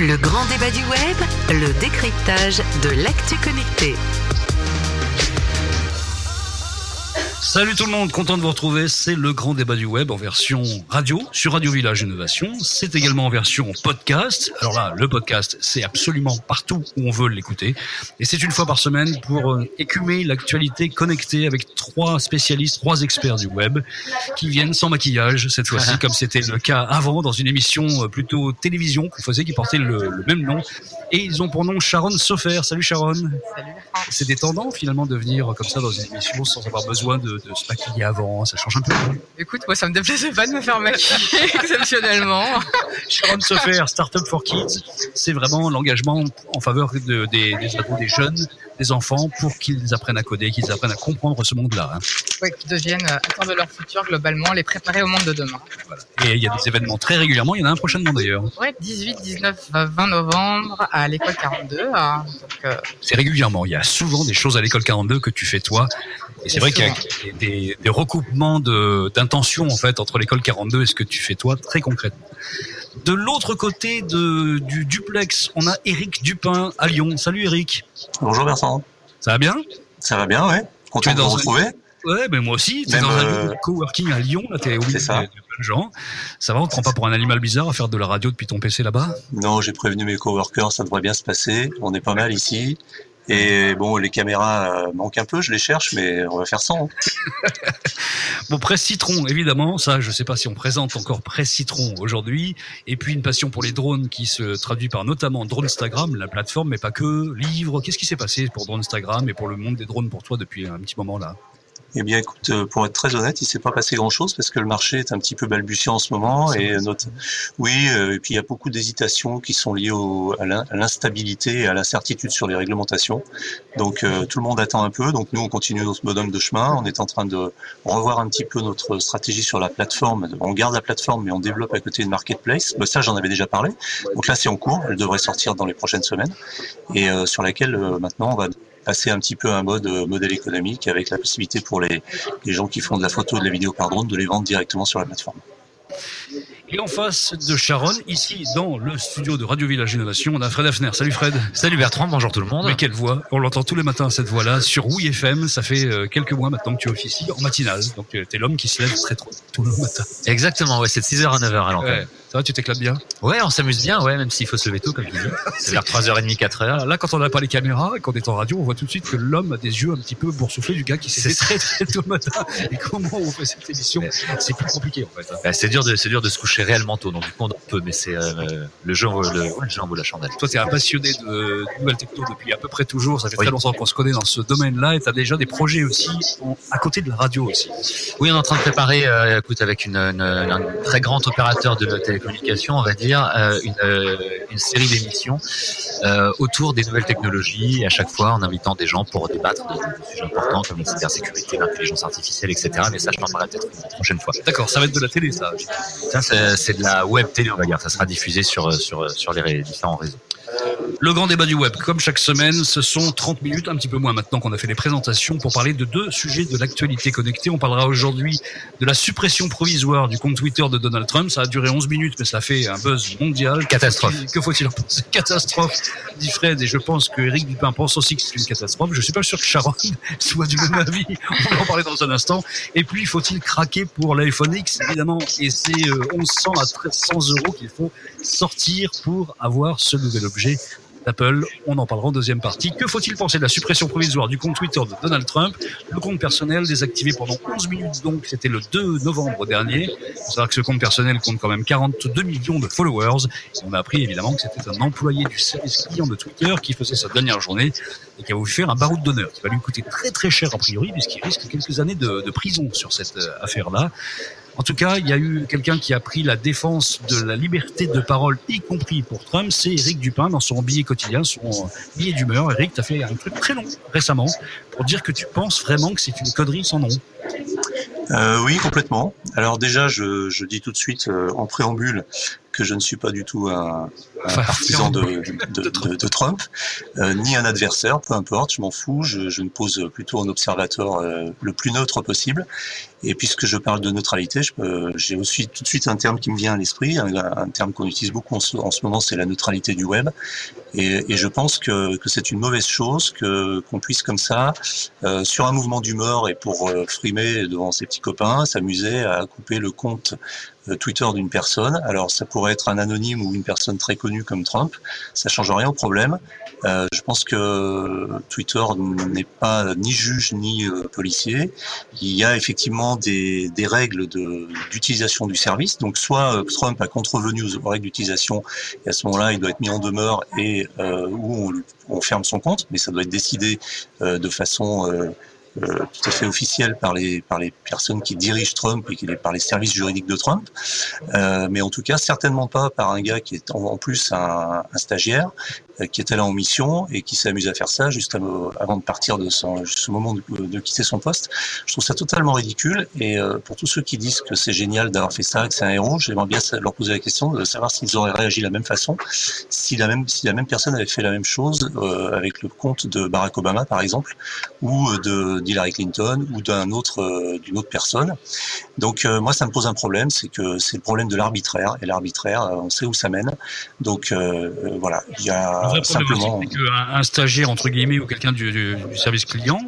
Le grand débat du web, le décryptage de l'actu connecté. Salut tout le monde, content de vous retrouver. C'est le grand débat du web en version radio sur Radio Village Innovation. C'est également en version podcast. Alors là, le podcast, c'est absolument partout où on veut l'écouter. Et c'est une fois par semaine pour euh, écumer l'actualité connectée avec trois spécialistes, trois experts du web qui viennent sans maquillage cette fois-ci, comme c'était le cas avant dans une émission euh, plutôt télévision qu'on faisait qui portait le, le même nom. Et ils ont pour nom Sharon Sofer. Salut Sharon. Salut. C'est détendant finalement de venir comme ça dans une émission sans avoir besoin de, de se maquiller avant. Ça change un peu. Écoute, moi ça me déplaisait pas de me faire maquiller exceptionnellement. Sharon Sofer, Startup for Kids, c'est vraiment l'engagement en faveur de, des, des ados, des jeunes, des enfants pour qu'ils apprennent à coder, qu'ils apprennent à comprendre ce monde-là. hein. Ouais, qui deviennent euh, acteurs de leur futur globalement, les préparer au monde de demain. Voilà. Et il y a des événements très régulièrement. Il y en a un prochainement d'ailleurs. Ouais, 18, 19, 20 novembre à l'école 42. hein. Euh, C'est régulièrement. Il y a souvent des choses à l'école 42 que tu fais toi. Et c'est vrai qu'il y a des, des, recoupements de- d'intentions en fait entre l'école 42 et ce que tu fais toi très concrètement. De l'autre côté de, du duplex, on a Eric Dupin à Lyon. Salut Eric. Bonjour Vincent. Ça va bien? Ça va bien, ouais. Content de vous retrouver. Ouais, ben moi aussi. T'es dans un euh, lieu de coworking à Lyon. Là, t'es au milieu de, C'est ça. de plein de gens. Ça va, on te prend pas pour un animal bizarre à faire de la radio depuis ton PC là-bas? Non, j'ai prévenu mes coworkers, ça devrait bien se passer. On est pas mal ici. Et bon, les caméras euh, manquent un peu, je les cherche, mais on va faire sans. hein. Bon, Presse Citron, évidemment, ça, je sais pas si on présente encore Presse Citron aujourd'hui. Et puis une passion pour les drones qui se traduit par notamment Dronestagram, la plateforme, mais pas que, livres. Qu'est-ce qui s'est passé pour Dronestagram et pour le monde des drones pour toi depuis un petit moment là? Eh bien, écoute, euh, pour être très honnête, il s'est pas passé grand-chose parce que le marché est un petit peu balbutiant en ce moment. Et notre... oui, euh, et puis il y a beaucoup d'hésitations qui sont liées au... à l'in- à l'instabilité et à l'incertitude sur les réglementations. Donc euh, tout le monde attend un peu. Donc nous, on continue notre bonhomme de chemin. On est en train de revoir un petit peu notre stratégie sur la plateforme. On garde la plateforme, mais on développe à côté une marketplace. Mais ça, j'en avais déjà parlé. Donc là, c'est en cours. Elle devrait sortir dans les prochaines semaines et euh, sur laquelle euh, maintenant on va passer un petit peu à un mode euh, modèle économique avec la possibilité pour les, les gens qui font de la photo et de la vidéo par drone de les vendre directement sur la plateforme. Et en face de Sharon, ici dans le studio de Radio Village Innovation, on a Fred Hafner. Salut Fred. Salut Bertrand, bonjour tout le monde. Mais quelle voix On l'entend tous les matins cette voix-là sur Oui FM. Ça fait euh, quelques mois maintenant que tu officies en matinale. Donc euh, t'es l'homme qui se lève très tôt tous les matins. Exactement, ouais, c'est de 6h à 9h à l'antenne. Ouais. Ça va, tu t'éclates bien Ouais. on s'amuse bien, ouais, même s'il faut se lever tôt, comme tu dis. C'est vers 3h30, 4h. Alors Là, quand on n'a pas les caméras et qu'on est en radio, on voit tout de suite que l'homme a des yeux un petit peu boursouflés du gars qui s'est C'est très très tôt le matin. Et comment on fait cette émission C'est plus compliqué en fait. hein. Bah, c'est dur de, dur de se coucher réellement tôt, donc du coup on dort peu, mais c'est, euh, le jeu, le, le jeu en vaut la chandelle. Toi, tu es un passionné de, de nouvelles techno depuis à peu près toujours. Ça fait Oui. très longtemps qu'on se connaît dans ce domaine-là et tu as déjà des projets aussi à côté de la radio aussi. Oui, on est en train de préparer, euh, écoute, avec une, une- un très grand opérateur de télécommunications, on va dire, euh, une, euh, une série d'émissions euh, autour des nouvelles technologies, à chaque fois en invitant des gens pour débattre de, sujets importants comme la cybersécurité, l'intelligence artificielle, etc. Mais ça, je t'en parlerai peut-être une prochaine fois. D'accord, ça va être de la télé, ça. Ça, c'est de la web télé, on va dire. Ça sera diffusé sur, sur, sur les différents réseaux. Le grand débat du web, comme chaque semaine, ce sont 30 minutes, un petit peu moins maintenant qu'on a fait les présentations, pour parler de deux sujets de l'actualité connectée. On parlera aujourd'hui de la suppression provisoire du compte Twitter de Donald Trump. Ça a duré 11 minutes, mais ça fait un buzz mondial. Catastrophe. Que faut-il en penser? Catastrophe, dit Fred, et je pense que Eric Dupin pense aussi que c'est une catastrophe. Je suis pas sûr que Sharon soit du même avis. On va en parler dans un instant. Et puis, faut-il craquer pour l'iPhone X? Évidemment, et c'est euh, 1100 à 1300 euros qu'il faut sortir pour avoir ce nouvel objet d'Apple. On en parlera en deuxième partie. Que faut-il penser de la suppression provisoire du compte Twitter de Donald Trump? Le compte personnel désactivé pendant 11 minutes, donc c'était le 2 novembre dernier. Il faut que ce compte personnel compte quand même 42 millions de followers. On a appris évidemment que c'était un employé du service client de Twitter qui faisait sa dernière journée et qui a voulu faire un baroud d'honneur qui va lui coûter très très cher a priori puisqu'il risque quelques années de, de prison sur cette euh, affaire-là. En tout cas, il y a eu quelqu'un qui a pris la défense de la liberté de parole, y compris pour Trump, c'est Eric Dupin dans son billet quotidien, son billet d'humeur. Eric, tu as fait un truc très long récemment pour dire que tu penses vraiment que c'est une connerie sans nom. Euh, oui, complètement. Alors déjà, je, dis tout de suite euh, en préambule que je ne suis pas du tout un, un partisan de, de, de, de Trump, euh, ni un adversaire, peu importe, je m'en fous, je, je, me pose plutôt un observateur euh, le plus neutre possible. Et puisque je parle de neutralité, j'ai aussi tout de suite un terme qui me vient à l'esprit, un, un, terme qu'on utilise beaucoup en ce, en ce moment, c'est la neutralité du web. Et, et je pense que, que c'est une mauvaise chose que qu'on puisse comme ça, euh, sur un mouvement d'humeur et pour frimer devant ses petits copains, s'amuser à couper le compte Twitter d'une personne. Alors ça pourrait être un anonyme ou une personne très connue comme Trump, ça change rien au problème. Euh, je pense que Twitter n'est pas ni juge ni euh, policier. Il y a effectivement des, des règles d'utilisation du service. Donc soit euh, Trump a contrevenu aux règles d'utilisation et à ce moment-là il doit être mis en demeure et euh, où on, on, ferme son compte, mais ça doit être décidé de façon tout à fait officiel par les par les personnes qui dirigent Trump et par les services juridiques de Trump, euh, mais en tout cas certainement pas par un gars qui est en, plus un, stagiaire qui était là en mission et qui s'amuse à faire ça juste avant de partir de son ce moment de, quitter son poste. Je trouve ça totalement ridicule et euh, pour tous ceux qui disent que c'est génial d'avoir fait ça, que c'est un héros, j'aimerais bien leur poser la question de savoir s'ils auraient réagi de la même façon, si la même si la même personne avait fait la même chose euh, avec le compte de Barack Obama par exemple ou de d'Hillary Clinton ou d'un autre euh, d'une autre personne. Donc euh, moi ça me pose un problème, c'est que c'est le problème de l'arbitraire et l'arbitraire, euh, on sait où ça mène. Donc voilà, il y a un, stagiaire entre guillemets ou quelqu'un du, du, du service client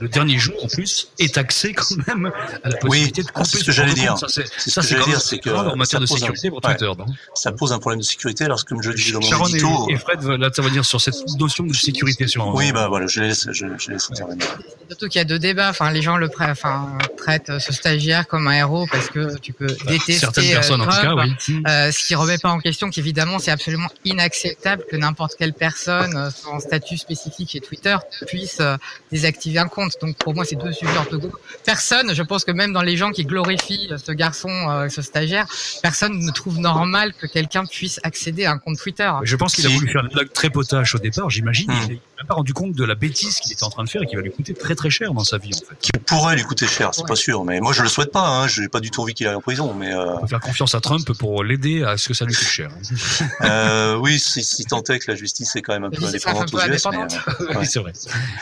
le dernier jour en plus est taxé quand même à la possibilité oui, de couper. C'est ce que j'allais dire. c'est ce que j'allais dire, c'est que en matière de sécurité un, pour Twitter. Ouais, ça pose un problème de sécurité. Alors comme je le disais dans mon Sharon édito, et, et Fred veulent intervenir sur cette notion de sécurité sur. Oui, bah voilà, je laisse, je, je laisse intervenir. Surtout qu'il y a deux débats. Enfin, les gens le prêtent, enfin, traitent ce stagiaire comme un héros parce que tu peux bah, détester certaines personnes euh, en tout cas, oui. Euh, ce qui remet pas en question qu'évidemment c'est absolument inacceptable que n'importe quelle personne euh, en statut spécifique chez Twitter puisse euh, désactiver un compte. Donc pour moi c'est deux sujets un peu Personne, je pense que même dans les gens qui glorifient ce garçon, euh, ce stagiaire, personne ne trouve normal que quelqu'un puisse accéder à un compte Twitter. Je pense qu'il a voulu faire une blague très potache au départ, j'imagine. Mmh. Il n'a même pas rendu compte de la bêtise qu'il était en train de faire et qui va lui coûter très très cher dans sa vie en fait. Qui pourrait lui coûter cher, c'est ouais. pas sûr. Mais moi je le souhaite pas. Hein. Je n'ai pas du tout envie qu'il aille en prison. Mais euh... on peut faire confiance à Trump pour l'aider à ce que ça lui coûte cher. euh, oui, si, si tant est que la justice est quand même un peu indépendante aux US. Mais, euh, oui, c'est vrai.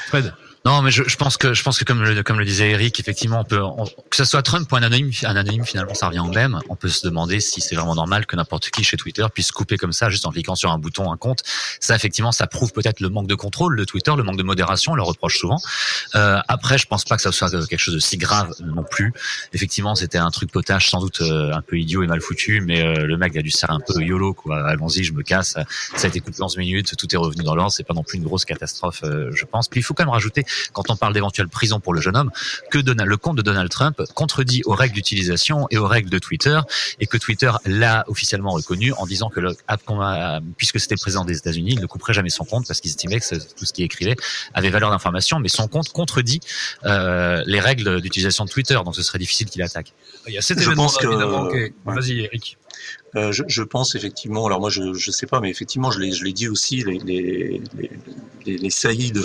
Fred? Non, mais je, je, pense que je pense que comme le, comme le disait Eric, effectivement, on peut on, que ce soit Trump ou un anonyme, un anonyme finalement, ça revient au même. On peut se demander si c'est vraiment normal que n'importe qui chez Twitter puisse couper comme ça, juste en cliquant sur un bouton, un compte. Ça, effectivement, ça prouve peut-être le manque de contrôle de Twitter, le manque de modération. On le reproche souvent. Euh, après, je pense pas que ça soit quelque chose de si grave non plus. Effectivement, c'était un truc potage, sans doute euh, un peu idiot et mal foutu, mais euh, le mec a dû se faire un peu yolo, quoi. Allons-y, je me casse. Ça a été coupé en 11 minutes, tout est revenu dans l'ordre. C'est pas non plus une grosse catastrophe, euh, je pense. Puis il faut quand même rajouter, quand on parle d'éventuellement prison pour le jeune homme, que Donald, le compte de Donald Trump contredit aux règles d'utilisation et aux règles de Twitter, et que Twitter l'a officiellement reconnu en disant que le, puisque c'était le président des États-Unis, il ne couperait jamais son compte parce qu'il estimait que tout ce qu'il écrivait avait valeur d'information, mais son compte contredit euh, les règles d'utilisation de Twitter, donc ce serait difficile qu'il attaque. Il y a cet événement que... évidemment. Que... Vas-y, Eric. Euh, je, je, pense effectivement, alors moi je ne sais pas, mais effectivement je l'ai dit aussi, les, les, les, les saillies de,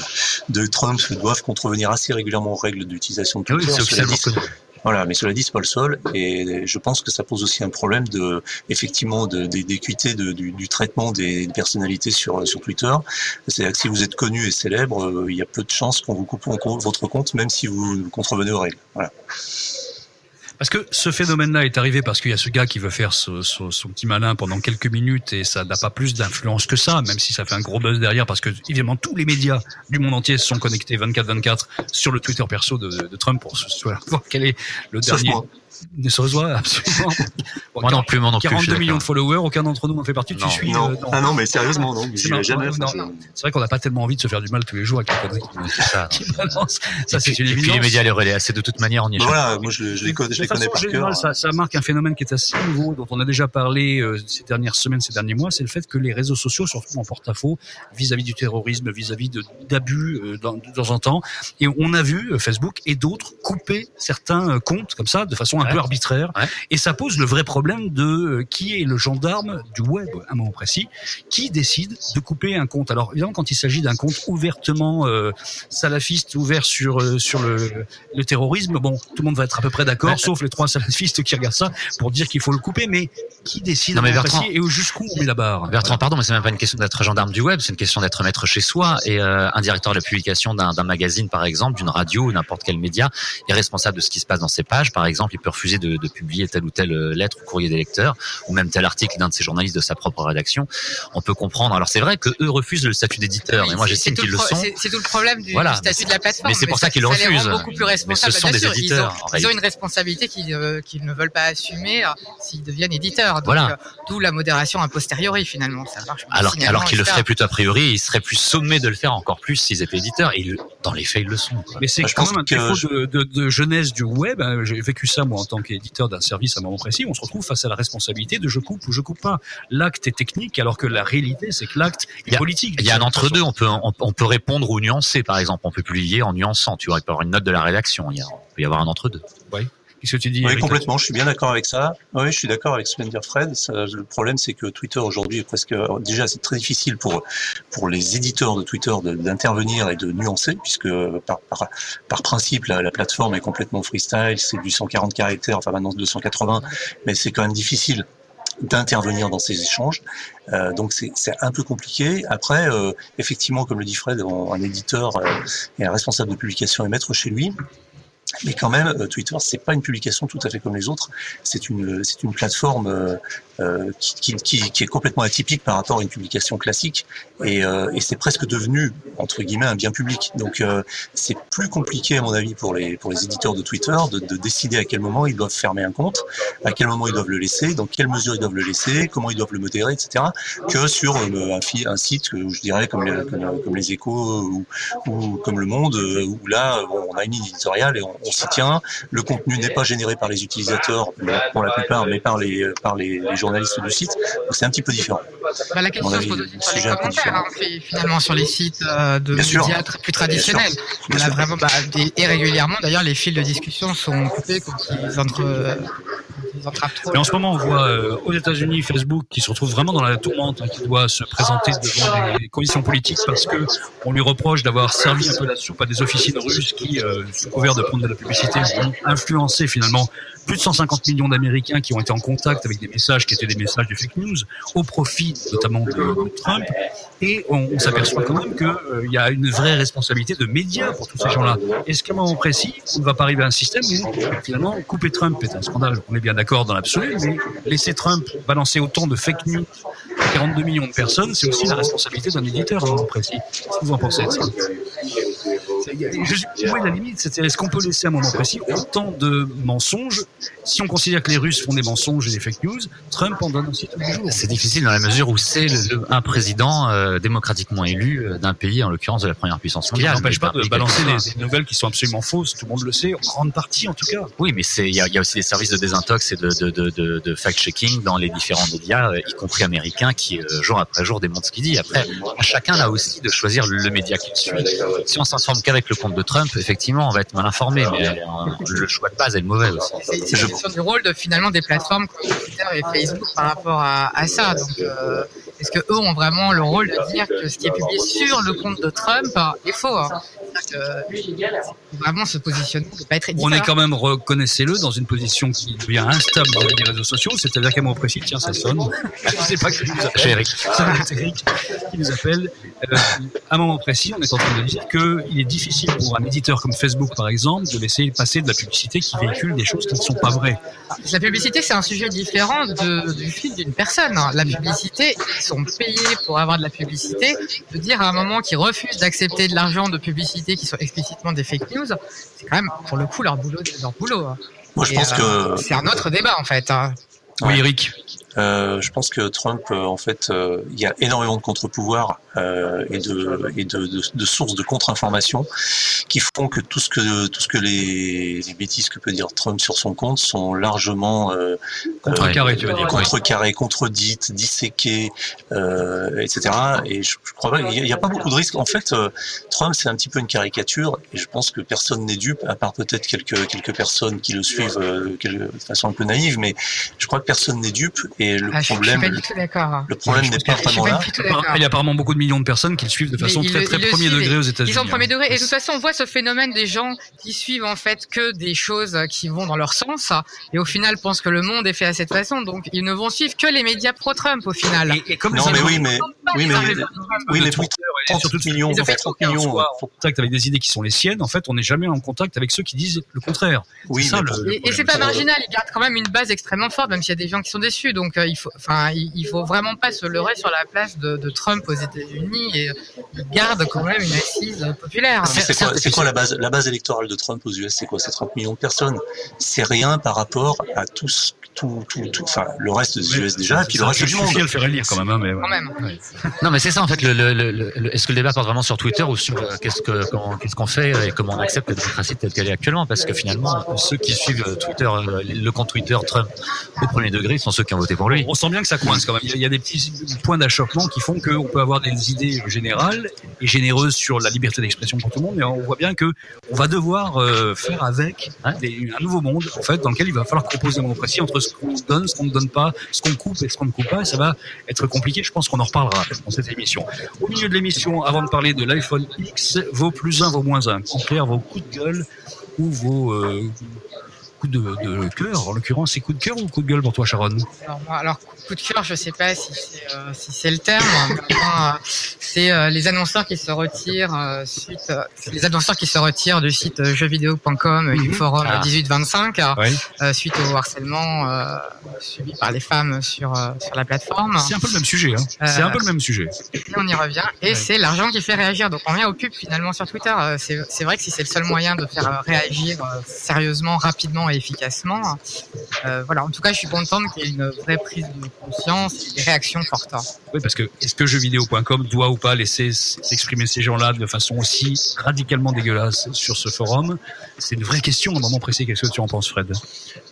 de, Trump doivent contrevenir assez régulièrement aux règles d'utilisation de Twitter. Oui, cela dit, voilà, mais cela dit, c'est pas le seul, et je pense que ça pose aussi un problème de, effectivement, d'équité de, de, du, du, traitement des personnalités sur sur Twitter. C'est-à-dire que si vous êtes connu et célèbre, euh, il y a peu de chances qu'on vous coupe votre compte, même si vous contrevenez aux règles. Voilà. Parce que ce phénomène-là est arrivé parce qu'il y a ce gars qui veut faire ce, ce, son petit malin pendant quelques minutes et ça n'a pas plus d'influence que ça, même si ça fait un gros buzz derrière parce que évidemment tous les médias du monde entier sont connectés 24-24 sur le Twitter perso de, de Trump pour voir quel est le dernier. Ne se reçoit absolument. Bon, moi non plus, moi non 42 plus. 42 millions de followers, aucun d'entre nous en fait partie. Non, tu suis non. euh, non. Ah non, mais sérieusement, non. C'est jamais. C'est vrai qu'on n'a pas tellement envie de se faire du mal tous les jours avec les conneries ça. Ça, c'est une Et puis les médias les relaient assez de toute manière, on y échappe. Voilà, moi je, je les connais, je les connais par cœur. Ça, ça marque un phénomène qui est assez nouveau, dont on a déjà parlé euh, ces dernières semaines, ces derniers mois, c'est le fait que les réseaux sociaux se retrouvent en porte-à-faux vis-à-vis du terrorisme, vis-à-vis d'abus euh, de temps en temps. Et on a vu euh, Facebook et d'autres couper certains comptes comme ça de façon un peu arbitraire, et ça pose le vrai problème de euh, qui est le gendarme du web à un moment précis, qui décide de couper un compte. Alors évidemment, quand il s'agit d'un compte ouvertement euh, salafiste, ouvert sur euh, sur le, le terrorisme, bon, tout le monde va être à peu près d'accord, sauf les trois salafistes qui regardent ça pour dire qu'il faut le couper. Mais qui décide Non, à un mais moment Bertrand- précis et où- jusqu'où on met la barre? Bertrand, pardon, mais c'est même pas une question d'être gendarme du web, c'est une question d'être maître chez soi. Et euh, un directeur de la publication d'un d'un magazine, par exemple, d'une radio ou n'importe quel média, est responsable de ce qui se passe dans ses pages. Par exemple, il peut refuser de, de publier telle ou telle euh, lettre ou courrier des lecteurs, ou même tel article d'un de ses journalistes de sa propre rédaction. On peut comprendre. Alors c'est vrai que eux refusent le statut d'éditeur, Oui, mais moi j'estime qu'ils le pro- sont. C'est tout le problème du, Voilà, du statut de la plateforme. mais c'est pour ça qu'ils le refusent. beaucoup plus responsables. Mais ce sont bien des sûr, éditeurs, Ils ont, ils réalité. ont une responsabilité qu'ils euh, qu'ils ne veulent pas assumer euh, s'ils deviennent éditeurs. Donc, Voilà. euh, D'où la modération a posteriori finalement. Ça marche. Alors, qu'ils le feraient plutôt a priori, ils seraient plus sommés de le faire encore plus s'ils étaient éditeurs. Et ils- dans les faits, ils le sont. quoi. Mais c'est Bah, je quand pense même un défaut de, de, de jeunesse du web. J'ai vécu ça moi en tant qu'éditeur d'un service à un moment précis. On se retrouve face à la responsabilité de je coupe ou je coupe pas. L'acte est technique, alors que la réalité c'est que l'acte est politique. Il y a un entre-deux, on peut, on, on peut répondre ou nuancer, par exemple. On peut publier en nuançant, tu vois, il peut y avoir une note de la rédaction. Il, y a, il peut y avoir un entre-deux. Qu'est-ce que tu dis Oui, complètement. Je suis bien d'accord avec ça. Oui, je suis d'accord avec ce que vient de dire Fred. Ça, le problème, c'est que Twitter aujourd'hui est presque déjà c'est très difficile pour pour les éditeurs de Twitter d'intervenir et de nuancer, puisque par par, par principe la, la plateforme est complètement freestyle. C'est du 140 caractères, enfin maintenant 280, mais c'est quand même difficile d'intervenir dans ces échanges. Euh, donc c'est un peu compliqué. Après, euh, effectivement, comme le dit Fred, un, un éditeur euh, et un responsable de publication est maître chez lui. Mais quand même, euh, Twitter, c'est pas une publication tout à fait comme les autres. C'est une, c'est une plateforme euh, euh, qui, qui, qui, est complètement atypique par rapport à une publication classique, et, euh, et c'est presque devenu entre guillemets un bien public. Donc, euh, c'est plus compliqué à mon avis pour les pour les éditeurs de Twitter de, de décider à quel moment ils doivent fermer un compte, à quel moment ils doivent le laisser, dans quelle mesure ils doivent le laisser, comment ils doivent le modérer, etc. Que sur euh, un, un site, je dirais comme les, comme, comme les Échos ou, ou comme Le Monde, où là, bon, on a une éditoriale et on, on s'y tient. Le contenu n'est pas généré par les utilisateurs, pour la plupart, mais par les, par les, les journalistes du site. Donc c'est un petit peu différent. Bah, la question se pose aussi sur les commentaires, hein, fi- finalement sur les sites euh, de Bien médias plus traditionnels. On a vraiment bah, des- et régulièrement d'ailleurs les fils de discussion sont coupés quand ils entre trop. Mais en ce moment, on voit euh, aux États-Unis Facebook qui se retrouve vraiment dans la tourmente, hein, qui doit se présenter devant des commissions politiques parce que on lui reproche d'avoir servi un peu la soupe à des officines russes qui, euh, sous couvert de prendre de la publicité, ont influencé finalement plus de 150 millions d'Américains qui ont été en contact avec des messages qui étaient des messages de fake news au profit notamment de, Trump. Et on, s'aperçoit quand même qu'il y a une vraie responsabilité de médias pour tous ces gens-là. Est-ce qu'à un moment précis, on ne va pas arriver à un système où finalement couper Trump est un scandale? On est bien d'accord dans l'absolu, mais laisser Trump balancer autant de fake news à 42 millions de personnes, c'est aussi la responsabilité d'un éditeur moment précis. Qu'est-ce que vous en pensez de ça? C'est- je- Où est la limite C'est-à-dire, est-ce qu'on peut laisser à un moment précis autant de mensonges? Si on considère que les Russes font des mensonges et des fake news, Trump en donne aussi tous les jours. C'est difficile dans la mesure où c'est un président euh, démocratiquement élu euh, d'un pays, en l'occurrence de la première puissance Ça mondiale. n'empêche mais pas de balancer des, des nouvelles qui sont absolument fausses, tout le monde le sait, en grande partie en tout cas. Oui, mais c'est il y a, y a aussi des services de désintox et de, de, de, de, de fact-checking dans les différents médias, euh, y compris américains, qui jour après jour démontrent ce qu'il dit. Après, à chacun là aussi de choisir le média qu'il suit. Si on s'informe qu'avec le compte de Trump, effectivement, on va être mal informé, mais euh, le choix de base est le mauvais aussi. C'est c'est une question du rôle de finalement des plateformes comme Twitter et Facebook par rapport à, à ça. Donc, euh, est-ce que eux ont vraiment le rôle de dire que ce qui est publié sur le compte de Trump est faux hein C'est-à-dire que vraiment se positionner, ne pas être On est quand même, reconnaissez-le, dans une position qui devient instable dans les réseaux sociaux, c'est-à-dire qu'à un moment précis, tiens, ça sonne. Je sais pas qui nous appelle. Eric. Ça doit être Eric qui nous appelle. Euh, à un moment précis, on est en train de dire qu'il est difficile pour un éditeur comme Facebook, par exemple, de laisser passer de la publicité qui véhicule des choses qui ne sont pas vraies. La publicité, c'est un sujet différent de- du fil d'une personne. hein. La publicité, sont payés pour avoir de la publicité. De dire à un moment qu'ils refusent d'accepter de l'argent de publicité qui sont explicitement des fake news, c'est quand même, pour le coup, leur boulot. Leur boulot hein. Moi, je Et, pense euh, que C'est un autre débat, en fait. hein. Oui. Eric. Euh, je pense que Trump, euh, en fait, euh, il y a énormément de contre-pouvoirs euh, et, de, et de, de, de sources de contre-informations qui font que tout ce que tout ce que les, les bêtises que peut dire Trump sur son compte sont largement euh, Contrecarré, tu vas dire. contrecarrées, contredites, disséquées, euh, etc. Et je, je crois pas, il n'y a, a, pas beaucoup de risques. En fait, euh, Trump c'est un petit peu une caricature et je pense que personne n'est dupe, à part peut-être quelques quelques personnes qui le suivent de façon un peu naïve, mais je crois que personne n'est dupe et le Ah, je- je suis problème, pas du tout d'accord. le problème n'est pas vraiment là. Il y a apparemment beaucoup de millions de personnes qui le suivent de façon Mais très le- très le premier degré aux États-Unis. Ils sont au premier hein. degré. Et de toute façon, on voit ce phénomène des gens qui suivent en fait que des choses qui vont dans leur sens et au final pensent que le monde est fait à cette façon. Donc, ils ne vont suivre que les médias pro-Trump au final. Et, et comme Non, mais oui, mais oui, mais oui, mais Twitter 30 surtout de en fait, Facebook, 30 on millions. soit en contact avec des idées qui sont les siennes, en fait, on n'est jamais en contact avec ceux qui disent le contraire. Oui, ça, le- le Et, et c'est pas marginal, il garde quand même une base extrêmement forte, même s'il y a des gens qui sont déçus. Donc euh, il faut, enfin, il, il faut vraiment pas se leurrer sur la place de, de Trump aux États-Unis. Et euh, il garde quand même une assise populaire. Mais c'est quoi, c'est quoi la base, la base électorale de Trump aux US C'est quoi? C'est 30 millions de personnes. C'est rien par rapport à tous, tout, tout, tout, enfin, le reste des US déjà, et puis le reste du suffit monde. le faire élire quand même. hein, mais, Quand même. Ouais. Non, mais c'est ça en fait. Le, le, le, le- Est-ce que le débat porte vraiment sur Twitter ou sur euh, qu'est-ce qu'on fait et comment on accepte la démocratie telle qu'elle est actuellement? Parce que finalement, ceux qui suivent euh, Twitter, euh, le compte Twitter Trump au premier degré sont ceux qui ont voté pour lui. On sent bien que ça coince quand même. Il y a- des petits points d'achoppement qui font qu'on peut avoir des idées générales et généreuses sur la liberté d'expression pour tout le monde, mais on voit bien que on va devoir faire avec un nouveau monde en fait dans lequel il va falloir composer la démocratie entre ce qu'on donne, ce qu'on ne donne pas, ce qu'on coupe et ce qu'on ne coupe pas. Ça va être compliqué. Je pense qu'on en reparlera dans cette émission. Au milieu de l'émission, avant de parler de l'iPhone X, vos plus un, vos moins un, en clair, vos coups de gueule ou vos euh, coups de, de cœur. En l'occurrence, c'est coups de cœur ou coups de gueule pour toi, Sharon Alors, alors, coup de cœur, je sais pas si c'est euh, si le terme. euh, c'est euh, les annonceurs qui se retirent euh, suite les annonceurs qui se retirent du site jeuxvideo.com et du Mhm. forum Ah. 1825 euh, Ouais. euh, suite au harcèlement subi par les femmes sur sur la plateforme. C'est un peu le même sujet. Hein. C'est un peu le même sujet. Et on y revient. Et Ouais. c'est l'argent qui fait réagir. Donc on revient au pub finalement sur Twitter. C'est c'est vrai que si c'est le seul moyen de faire réagir sérieusement, rapidement et efficacement, euh, voilà. En tout cas, je suis contente qu'il y ait une vraie prise de conscience et des réactions fortes. Oui, parce que est-ce que jeuxvideo.com doit ou pas laisser s'exprimer ces gens-là de façon aussi radicalement dégueulasse sur ce forum? C'est une vraie question à un moment précis. Qu'est-ce que tu en penses, Fred?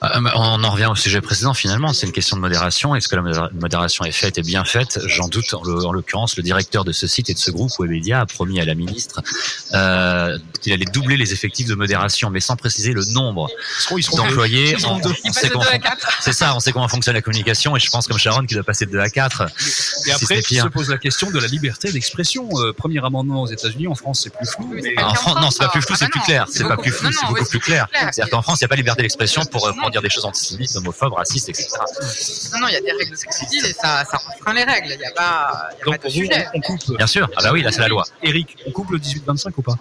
Euh, on en revient au sujet précédent finalement, c'est une question de modération. Est-ce que la modéra- modération est faite et bien faite? J'en doute. En l'occurrence, le directeur de ce site et de ce groupe Webedia a promis à la ministre euh, qu'il allait doubler les effectifs de modération, mais sans préciser le nombre Ils seront, ils seront deux. D'employés. Ils seront On, deux. on Il passe sait de comment 2 à fon- 4. c'est ça, on sait comment fonctionne la communication et je pense comme Sharon qui doit passer de 2 à 4. Et si après, c'est se pose la question de la liberté d'expression. Euh, premier amendement aux États-Unis, en France, c'est plus flou. Mais- En France, non, c'est pas plus flou, c'est plus clair. c'est pas beaucoup- plus flou, c'est beaucoup plus clair. C'est-à-dire qu'en France, il n'y a pas liberté d'expression pour, euh, pour dire des choses antisémites, homophobes, racistes, etc. Non, non, il y a des règles sexistes et ça, ça restreint les règles. Il n'y a pas, y a Donc, pas de vous, sujet. on coupe. Bien sûr. Ah bah oui, là c'est la loi. Eric, on coupe le 18-25 ou pas?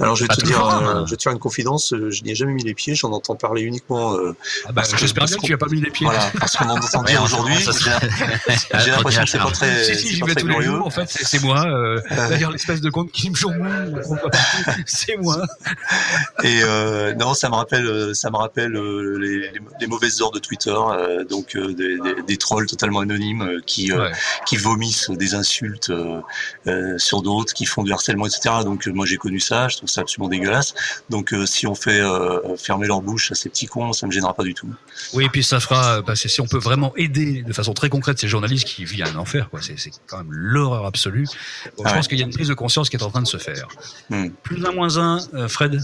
Alors, je vais Pas te dire, euh, je vais te faire une confidence. Je n'y ai jamais mis les pieds. J'en entends parler uniquement. euh, ah bah, Parce que- J'espère parce bien que tu n'as pas mis les pieds. voilà, parce qu'on en entend dire aujourd'hui. ça, J'ai j'ai l'impression que c'est pas très, Si, si, c'est j'y vais tous les jours. En fait, c'est c'est moi. Euh, D'ailleurs, l'espèce de compte qui me joue on voit partout, c'est moi. Et euh, non, ça me rappelle, euh, ça me rappelle euh, les, les- les mauvaises heures de Twitter, euh, donc euh, des, des- des trolls totalement anonymes euh, qui euh, Ouais. qui vomissent des insultes euh, euh, sur d'autres, qui font du harcèlement, etc. Donc euh, moi j'ai connu ça, je trouve ça absolument dégueulasse. Donc euh, si on fait euh, fermer leur bouche à ces petits cons, ça me gênera pas du tout. Oui, et puis ça fera, parce que si on peut vraiment aider de façon très concrète ces journalistes qui vivent un enfer, quoi. C'est c'est quand même l'horreur absolue. Bon, Ah je pense ouais. qu'il y a une prise de conscience qui est en train de se faire. Hmm. Plus un, moins un, euh, Fred?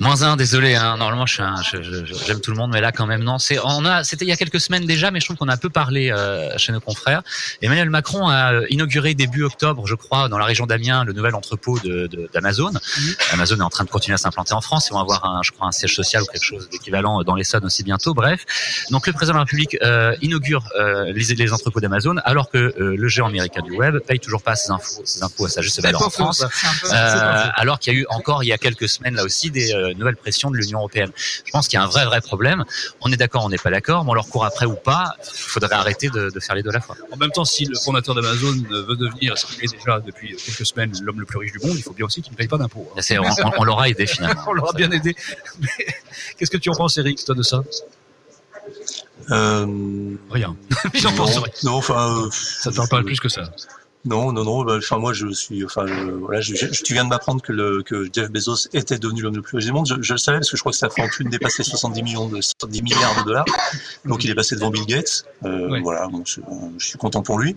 Moins un, désolé. Hein. Normalement, je suis un- je- je- je- j'aime tout le monde, mais là, quand même, non. C'est, on a, c'était il y a quelques semaines déjà, mais je trouve qu'on a un peu parlé euh, chez nos confrères. Emmanuel Macron a euh, inauguré début octobre, je crois, dans la région d'Amiens, le nouvel entrepôt de, de- d'Amazon. Amazon est en train de continuer à s'implanter en France. Ils vont avoir, un, je crois, un siège social ou quelque chose d'équivalent dans l'Essonne aussi bientôt. Bref, donc le président de la République euh, inaugure euh, les, les entrepôts d'Amazon, alors que euh, le géant américain du web paye toujours pas ses infos, ses impôts à sa juste valeur en France. Peu- alors qu'il y a eu encore il y a quelques semaines là aussi des nouvelles pressions de l'Union européenne. Je pense qu'il y a un vrai vrai problème. On est d'accord, on n'est pas d'accord, mais on leur court après ou pas. Il faudrait arrêter de, de faire les deux à la fois. En même temps, si le fondateur d'Amazon veut devenir, ce qu'il est déjà depuis quelques semaines, l'homme le plus riche du monde, il faut bien aussi qu'il ne paye pas d'impôts. hein. On, on- on l'aura aidé finalement. On l'aura bien aidé. Mais Qu'est-ce que tu en penses, Eric, toi, de ça Euh, Rien. J'en pense rien. non, enfin, euh, Ça te parle pas plus que ça. Non, non, non. bah, Enfin, moi, je suis. Enfin, je- voilà, je- je- tu viens de m'apprendre que, le, que Jeff Bezos était devenu l'homme le plus riche du monde. Je, je le savais parce que je crois que ça fait en plus de dépasser 70 millions de 70 milliards de dollars. Donc, il est passé devant Bill Gates. Euh, Ouais. Voilà, bon, je, suis content pour lui.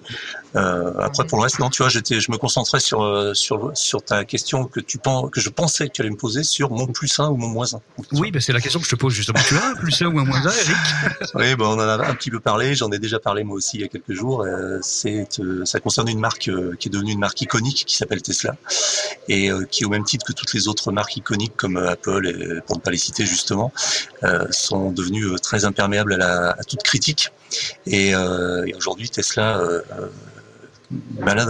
Euh, après, pour le reste, non, tu vois, j'étais, je me concentrais sur euh, sur sur ta question que tu penses que je pensais que tu allais me poser sur mon plus 1 ou mon moins 1. Oui, ben c'est la question que je te pose justement. Tu as un plus un ou un moins un, Eric? Oui, ben on en a un petit peu parlé. J'en ai déjà parlé moi aussi il y a quelques jours. Euh, c'est, euh, ça concerne une marque euh, qui est devenue une marque iconique qui s'appelle Tesla et euh, qui, au même titre que toutes les autres marques iconiques comme euh, Apple, pour ne pas les citer justement, sont devenues très imperméables à, toute critique. Et, aujourd'hui, Tesla euh,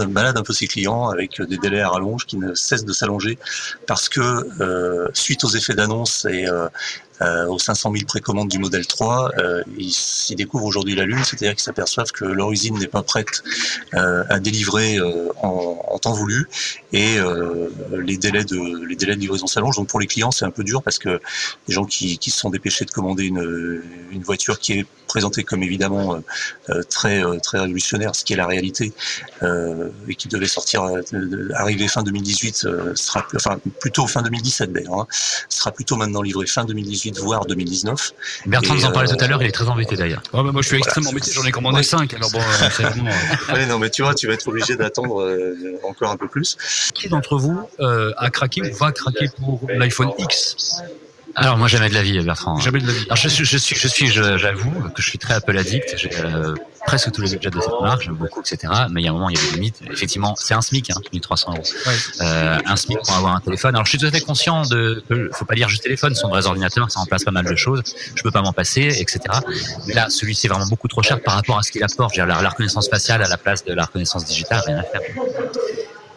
balade, un peu ses clients avec des délais à rallonge qui ne cessent de s'allonger parce que suite aux effets d'annonce et euh, aux 500 000 précommandes du modèle 3, euh, ils, ils découvrent aujourd'hui la lune, c'est-à-dire qu'ils s'aperçoivent que leur usine n'est pas prête euh, à délivrer euh, en, en temps voulu et euh, les délais de les délais de livraison s'allongent. Donc pour les clients, c'est un peu dur parce que les gens qui, qui se sont dépêchés de commander une, une voiture qui est présentée comme évidemment euh, euh, très euh, très révolutionnaire, ce qui est la réalité, euh, et qui devait sortir euh, arriver fin 2018 euh, sera enfin plutôt fin 2017 d'ailleurs, hein, sera plutôt maintenant livré fin 2018 voire 2019. Bertrand nous en parlait euh, tout à l'heure, il est très embêté d'ailleurs. Moi, je suis extrêmement embêté. J'en ai commandé Ouais. 5. Alors bon, euh, c'est vraiment, euh, Ouais, non mais tu vois, tu vas être obligé d'attendre euh, encore un peu plus. Qui d'entre vous euh, a craqué ou va craquer pour l'iPhone X? Alors moi jamais de la vie, Bertrand. Jamais de la vie. Alors je suis, je suis, je suis, j'avoue que je suis très Apple addict. J'ai euh, presque tous les gadgets de cette marque, j'aime beaucoup, etc. Mais il y a un moment, il y a des limites. Effectivement, c'est un SMIC, hein, 1300 euros. Ouais. Euh, un SMIC pour avoir un téléphone. Alors je suis tout à fait conscient de, que faut pas dire juste téléphone, sont vrais ordinateurs, ça remplace pas mal de choses. Je peux pas m'en passer, etc. Mais là, celui-ci est vraiment beaucoup trop cher par rapport à ce qu'il apporte. J'ai la, la reconnaissance faciale à la place de la reconnaissance digitale, rien à faire.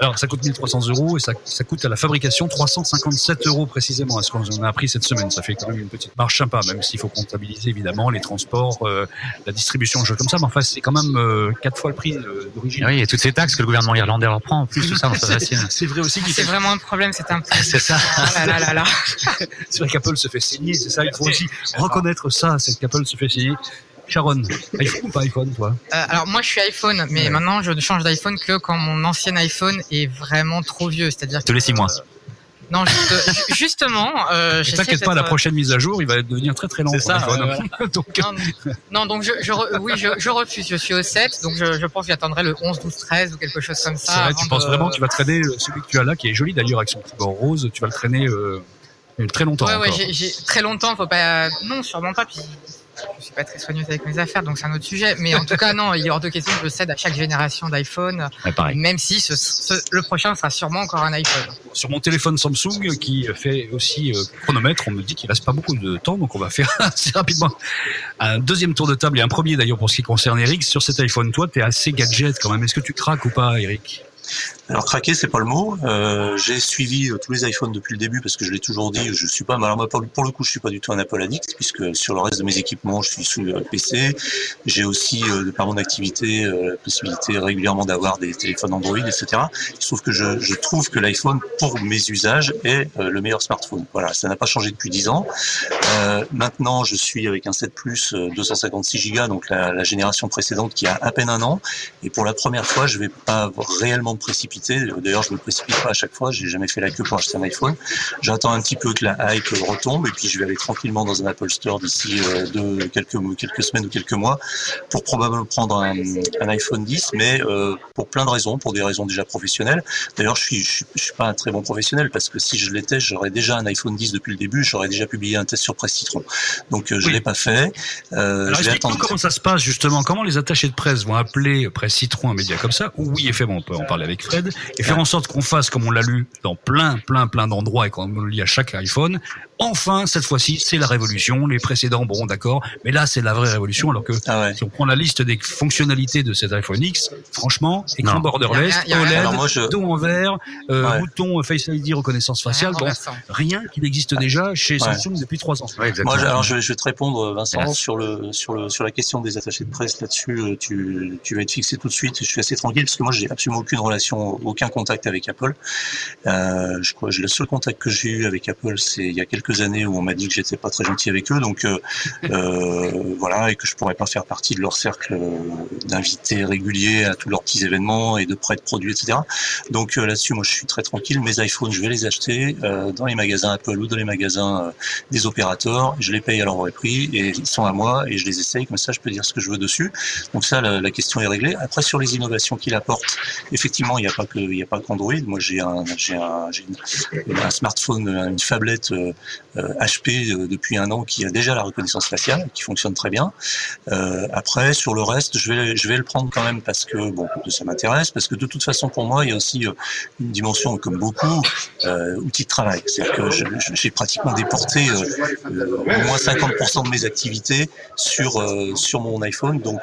Alors, ça coûte 1300 euros et ça, ça coûte à la fabrication 357 euros précisément. à ce qu'on a appris cette semaine Ça fait quand même une petite marge sympa, même s'il faut comptabiliser évidemment les transports, euh, la distribution, des choses comme ça. Mais enfin, c'est quand même euh, quatre fois le prix euh, d'origine. Oui, et toutes ces taxes que le gouvernement irlandais leur prend en plus, tout ça, c'est pas facile. C'est vrai aussi qu'il C'est fait. vraiment un problème, c'est un. C'est ça. Ah là là là là. C'est vrai qu'Apple se fait saigner, c'est ça. Il faut aussi reconnaître ça, c'est qu'Apple se fait saigner. Sharon, iPhone ou pas iPhone, toi Euh, alors moi je suis iPhone, mais Ouais. maintenant je ne change d'iPhone que quand mon ancien iPhone est vraiment trop vieux, c'est-à-dire Tous les six mois. Non, juste- ju- justement, euh, T'inquiète pas, la prochaine mise à jour, il va devenir très très lent. C'est ça, Donc, Non, non, donc je, je re- oui, je, je refuse. Je suis au 7, donc je, je pense que j'attendrai le 11, 12, 13 ou quelque chose comme ça. vrai, tu penses vraiment que tu vas traîner euh, celui que tu as là, qui est joli d'ailleurs avec son petit bord rose, tu vas le traîner euh, très longtemps Ouais, ouais, j'ai- très longtemps, faut pas. Non, sûrement pas. Puis je suis pas très soigneuse avec mes affaires, donc c'est un autre sujet. Mais en tout cas, non, il est hors de question que je cède à chaque génération d'iPhone, Ouais, même si ce, ce- le prochain sera sûrement encore un iPhone. Sur mon téléphone Samsung qui fait aussi euh, chronomètre, on me dit qu'il reste pas beaucoup de temps, donc on va faire assez rapidement un deuxième tour de table et un premier d'ailleurs pour ce qui concerne Eric. Sur cet iPhone, toi, tu es assez gadget quand même. Est-ce que tu craques ou pas, Eric? Alors craquer, c'est pas le mot. Euh, j'ai suivi euh, tous les iPhones depuis le début parce que je l'ai toujours dit. Je suis pas, alors moi, pour, le coup, je suis pas du tout un Apple addict puisque sur le reste de mes équipements, je suis sous PC. J'ai aussi, euh, de par mon activité, euh, la possibilité régulièrement d'avoir des téléphones Android, etc. Il se trouve que je, je trouve que l'iPhone, pour mes usages, est euh, le meilleur smartphone. Voilà, ça n'a pas changé depuis 10 ans. Maintenant, je suis avec un 7 Plus euh, 256 Go, donc la, la génération précédente qui a à peine un an. Et pour la première fois, je vais pas réellement me précipiter. D'ailleurs, je me précipite pas à chaque fois. J'ai jamais fait la queue pour acheter un iPhone. J'attends un petit peu que la hype retombe et puis je vais aller tranquillement dans un Apple Store d'ici euh, de quelques quelques semaines ou quelques mois pour probablement prendre un, un iPhone 10, mais euh, pour plein de raisons, pour des raisons déjà professionnelles. D'ailleurs, je suis, je suis je suis pas un très bon professionnel parce que si je l'étais, j'aurais déjà un iPhone 10 depuis le début. J'aurais déjà publié un test sur Presse Citron. Donc, euh, je Oui. l'ai pas fait. Euh, Alors je vais attendre. comment ça se passe justement, comment les attachés de presse vont appeler Presse Citron un média comme ça, ou oui, effectivement, on peut en parler avec Fred, et faire en sorte qu'on fasse comme on l'a lu dans plein, plein, plein d'endroits et qu'on le lit à chaque iPhone. Enfin, cette fois-ci, c'est la révolution. Les précédents, bon, d'accord, mais là, c'est la vraie révolution, alors que Ah ouais. si on prend la liste des fonctionnalités de cet iPhone X, franchement, écran Non. borderless, Y a rien- y a rien. OLED, Alors moi, je, dos en vert, euh, Ouais. bouton Face ID reconnaissance faciale, bon, Renversant. rien qui n'existe déjà chez Ouais. Samsung depuis trois ans. Moi, je- alors je vais, je vais te répondre, Vincent, sur le sur le sur la question des attachés de presse. Là-dessus, euh, tu tu vas être fixé tout de suite. Je suis assez tranquille parce que moi, j'ai absolument aucune relation, aucun contact avec Apple. Euh, je crois, le seul contact que j'ai eu avec Apple, c'est il y a quelques années où on m'a dit que j'étais pas très gentil avec eux, donc euh, euh voilà, et que je pourrais pas faire partie de leur cercle d'invités réguliers à tous leurs petits événements et de prêts de produits, etc. Donc euh, là-dessus, moi, je suis très tranquille. Mes iPhones, je vais les acheter euh, dans les magasins Apple ou dans les magasins des opérateurs. Je les paye à leur vrai prix et ils sont à moi et je les essaye. Comme ça, je peux dire ce que je veux dessus. Donc ça, la, la question est réglée. Après, sur les innovations qu'il apporte, effectivement, il n'y a pas que, il n'y a pas qu'Android. Moi, j'ai un, j'ai un, un, smartphone, une phablette HP euh, euh, depuis un an qui a déjà la reconnaissance faciale, qui fonctionne très bien. Euh, après, sur le reste, je vais, je vais le prendre quand même parce que bon, ça m'intéresse, parce que de toute façon, pour moi, il y a aussi une dimension, comme beaucoup, outil de travail. C'est-à-dire que j'ai pratiquement déporté au moins 50% de mes activités sur sur mon iPhone, donc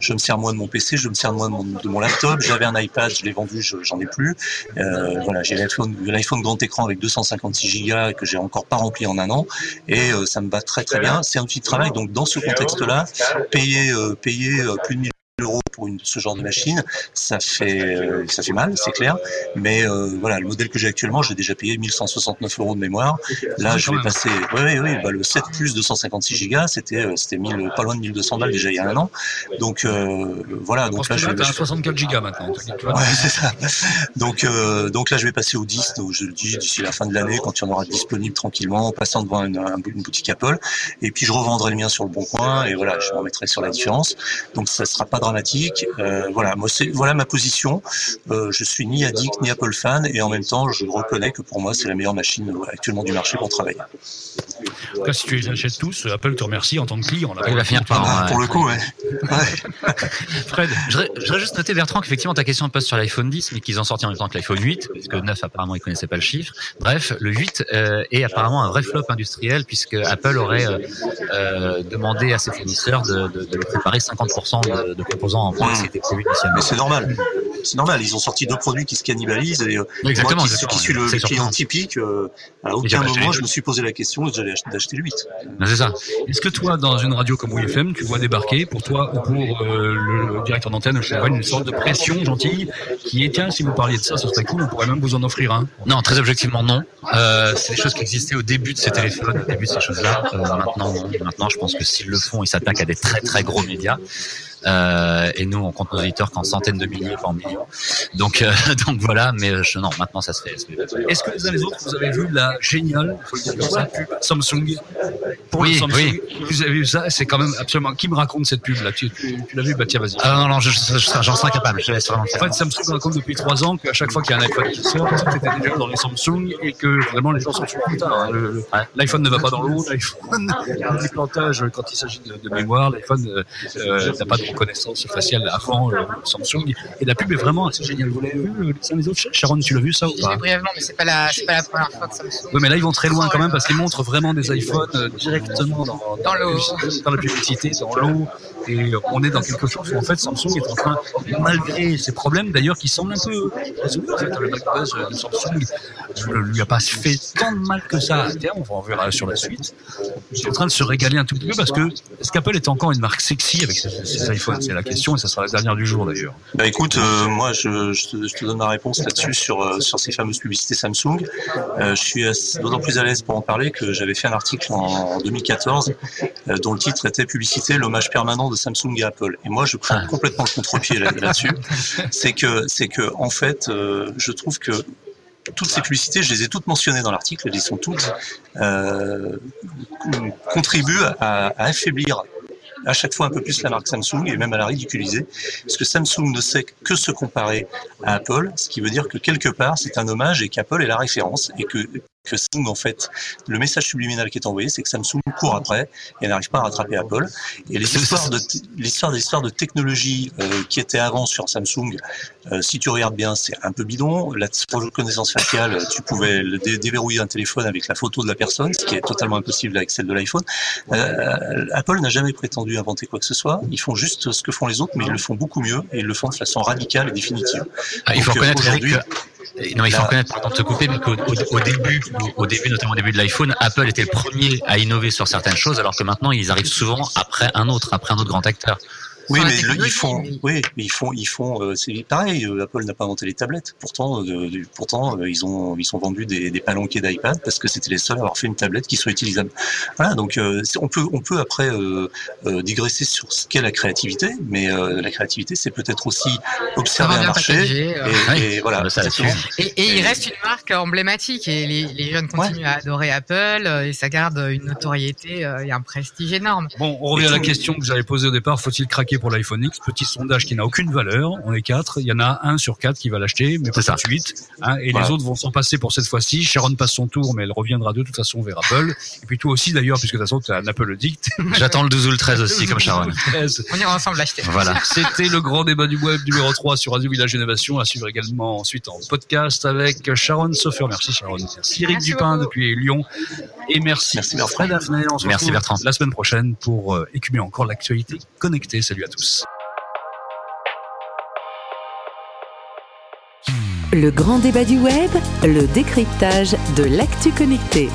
je me sers moins de mon PC, je me sers moins de mon, laptop. J'avais un iPad, je l'ai vendu, j'en ai plus. voilà, j'ai l'iPhone grand écran avec 256 Go que j'ai encore pas rempli en un an. Et euh, ça me va très très bien. C'est un de travail, donc dans ce contexte-là, payer, euh, payer euh, plus de 1000 euros pour une, ce genre de machine, ça fait euh, ça fait mal, c'est clair. Mais euh, voilà, le modèle que j'ai actuellement, j'ai déjà payé 1169 euros de mémoire. Là, je vais passer. Oui, oui, oui. Bah, le 7 plus 256 Go, c'était euh, c'était pas loin de 1200 balles déjà il y a un an. Donc voilà. Donc là, je vais. 64 Go maintenant. Ouais, c'est ça. Donc donc là, je vais passer au 10. Donc je le dis d'ici la fin de l'année, quand il y en aura disponible tranquillement, en passant devant une, une boutique Apple. Et puis je revendrai le mien sur le bon coin. Et voilà, je m'en mettrai sur la différence. Donc ça sera pas dramatique. Euh, voilà, moi c'est voilà ma position. Euh, je suis ni addict ni Apple fan et en même temps je reconnais que pour moi c'est la meilleure machine euh, actuellement du marché pour travailler. En tout cas, si tu les achètes tous, Apple te remercie en tant que client. Là. Il va finir par. Ah, pour le coup, ouais. Fred, je voudrais juste noter Bertrand qu'effectivement ta question passe sur l'iPhone 10, mais qu'ils ont sorti en même temps que l'iPhone 8, parce que 9 apparemment ils connaissaient pas le chiffre. Bref, le 8 est apparemment un vrai flop industriel puisque Apple aurait demandé à ses fournisseurs de, de, de préparer 50% de, de composants en moins mais c'est normal. C'est normal. Ils ont sorti deux produits qui se cannibalisent. Et, euh, exactement, moi, qui, qui suis le, client typique, euh, à aucun moment je me suis posé la question j'allais acheter le 8. C'est ça. Est-ce que toi, dans une radio comme WFM, tu vois débarquer pour toi ou pour euh, le directeur d'antenne, je une sorte de pression gentille qui est tiens, si vous parliez de ça, ce serait cool, on pourrait même vous en offrir un. Non, très objectivement non. c'est des choses qui existaient au début de ces téléphones, au début de ces choses-là. maintenant, maintenant, je pense que s'ils le font, ils s'attaquent à des très très gros médias. Euh, et nous, on compte nos auditeurs qu'en centaines de milliers, pas en millions. Donc, euh, donc voilà, mais euh, non, maintenant ça se fait. Est-ce que les uns les autres, vous avez vu la géniale, faut le dire comme ça, pub Samsung? Pour oui, Samsung oui. Vous avez vu ça C'est quand même absolument. Qui me raconte cette pub là Tu, tu, l'as vu? Bah tiens, vas-y. Ah non, non, j'en je, serais incapable. Je laisse En fait, Samsung raconte depuis trois ans qu'à chaque fois qu'il y a un iPhone qui sort, c'était déjà dans les Samsung et que vraiment les gens sont sur le tard. L'iPhone ne va pas dans l'eau, l'iPhone, les plantages quand il s'agit de, de, mémoire, l'iPhone euh, n'a pas de reconnaissance faciale avant euh, Samsung. Et la pub est vraiment assez géniale. Vous l'avez vu euh, les uns les autres Sharon, tu l'as vu ça ou pas brièvement, mais c'est pas la, c'est pas la première fois que Samsung. Oui, mais là ils vont très loin quand même parce qu'ils montrent vraiment des iPhones euh, directement dans, dans, dans, l'eau, dans la publicité, dans l'eau. Et on est dans quelque chose où en fait Samsung est en train, malgré ses problèmes d'ailleurs qui semblent un peu résolus, en fait, le buzz de Samsung ne lui a pas fait tant de mal que ça à terme. On verra sur la suite. Est en train de se régaler un tout petit peu parce que est-ce qu'Apple est encore une marque sexy avec ses, ses iPhones C'est la question et ça sera la dernière du jour d'ailleurs. Bah écoute, euh, moi je, je, te, je, te, donne ma réponse là-dessus sur euh, sur ces fameuses publicités Samsung. Euh, je suis d'autant plus à l'aise pour en parler que j'avais fait un article en, en 2014 euh, dont le titre était Publicité, l'hommage permanent de Samsung et Apple. Et moi je prends ah. complètement le contre-pied là-dessus. c'est que c'est que en fait, je trouve que toutes ces publicités, je les ai toutes mentionnées dans l'article, elles sont toutes euh, contribuent à, à affaiblir à chaque fois un peu plus la marque Samsung et même à la ridiculiser, parce que Samsung ne sait que se comparer à Apple, ce qui veut dire que quelque part c'est un hommage et qu'Apple est la référence et que que Samsung, en fait, le message subliminal qui est envoyé, c'est que Samsung court après et n'arrive pas à rattraper Apple. Et les histoires de l'histoire des histoires de technologie euh, qui étaient avant sur Samsung, euh, si tu regardes bien, c'est un peu bidon. La reconnaissance faciale, tu pouvais le dé déverrouiller un téléphone avec la photo de la personne, ce qui est totalement impossible avec celle de l'iPhone. Euh, Apple n'a jamais prétendu inventer quoi que ce soit. Ils font juste ce que font les autres, mais ils le font beaucoup mieux et ils le font de façon radicale et définitive. Ah, il faut reconnaître aujourd'hui. Non, il faut reconnaître, pardon de te couper, mais qu'au au, début, au début, notamment au début de l'iPhone, Apple était le premier à innover sur certaines choses, alors que maintenant, ils arrivent souvent après un autre, après un autre grand acteur. Oui, mais le- ils font, mais- oui, mais ils font, ils font, euh, c'est pareil. euh, Apple n'a pas inventé les tablettes. Pourtant, euh, pourtant, euh, ils ont, ils ont vendu des, des palanquets d'iPad parce que c'était les seuls à avoir fait une tablette qui soit utilisable. Voilà, donc euh, on peut, on peut après euh, euh, digresser sur ce qu'est la créativité, mais euh, la créativité, c'est peut-être aussi observer un marché. Et, et voilà, bah, ça exactement. là-dessus. Et, et il reste une marque emblématique et les, les jeunes continuent à adorer Apple euh, et ça garde une notoriété euh, et un prestige énorme. Bon, on revient à la question que j'avais posée au départ. Faut-il craquer pour l'iPhone X Petit sondage qui n'a aucune valeur. On est quatre. Il y en a un sur quatre qui va l'acheter, mais pas ça. tout de suite. hein, et Voilà. les autres vont s'en passer pour cette fois-ci. Sharon passe son tour, mais elle reviendra de toute façon vers Apple. Et puis toi aussi d'ailleurs, puisque de toute façon tu as un Apple Addict. J'attends le 12 ou le 13 aussi, comme Sharon. On ira ensemble l'acheter. Voilà. C'était le grand débat du web numéro 3 sur Radio Village Innovation, à suivre également ensuite en podcast avec Sharon Soffer. Merci Sharon. Merci Eric Merci Dupin beaucoup. depuis Lyon. Et merci, Merci, Bertrand. Fred Hafner. On se Merci, Bertrand. La semaine prochaine pour euh, écumer encore l'actualité connectée. Salut Le grand débat du web, le décryptage de l'actu connecté.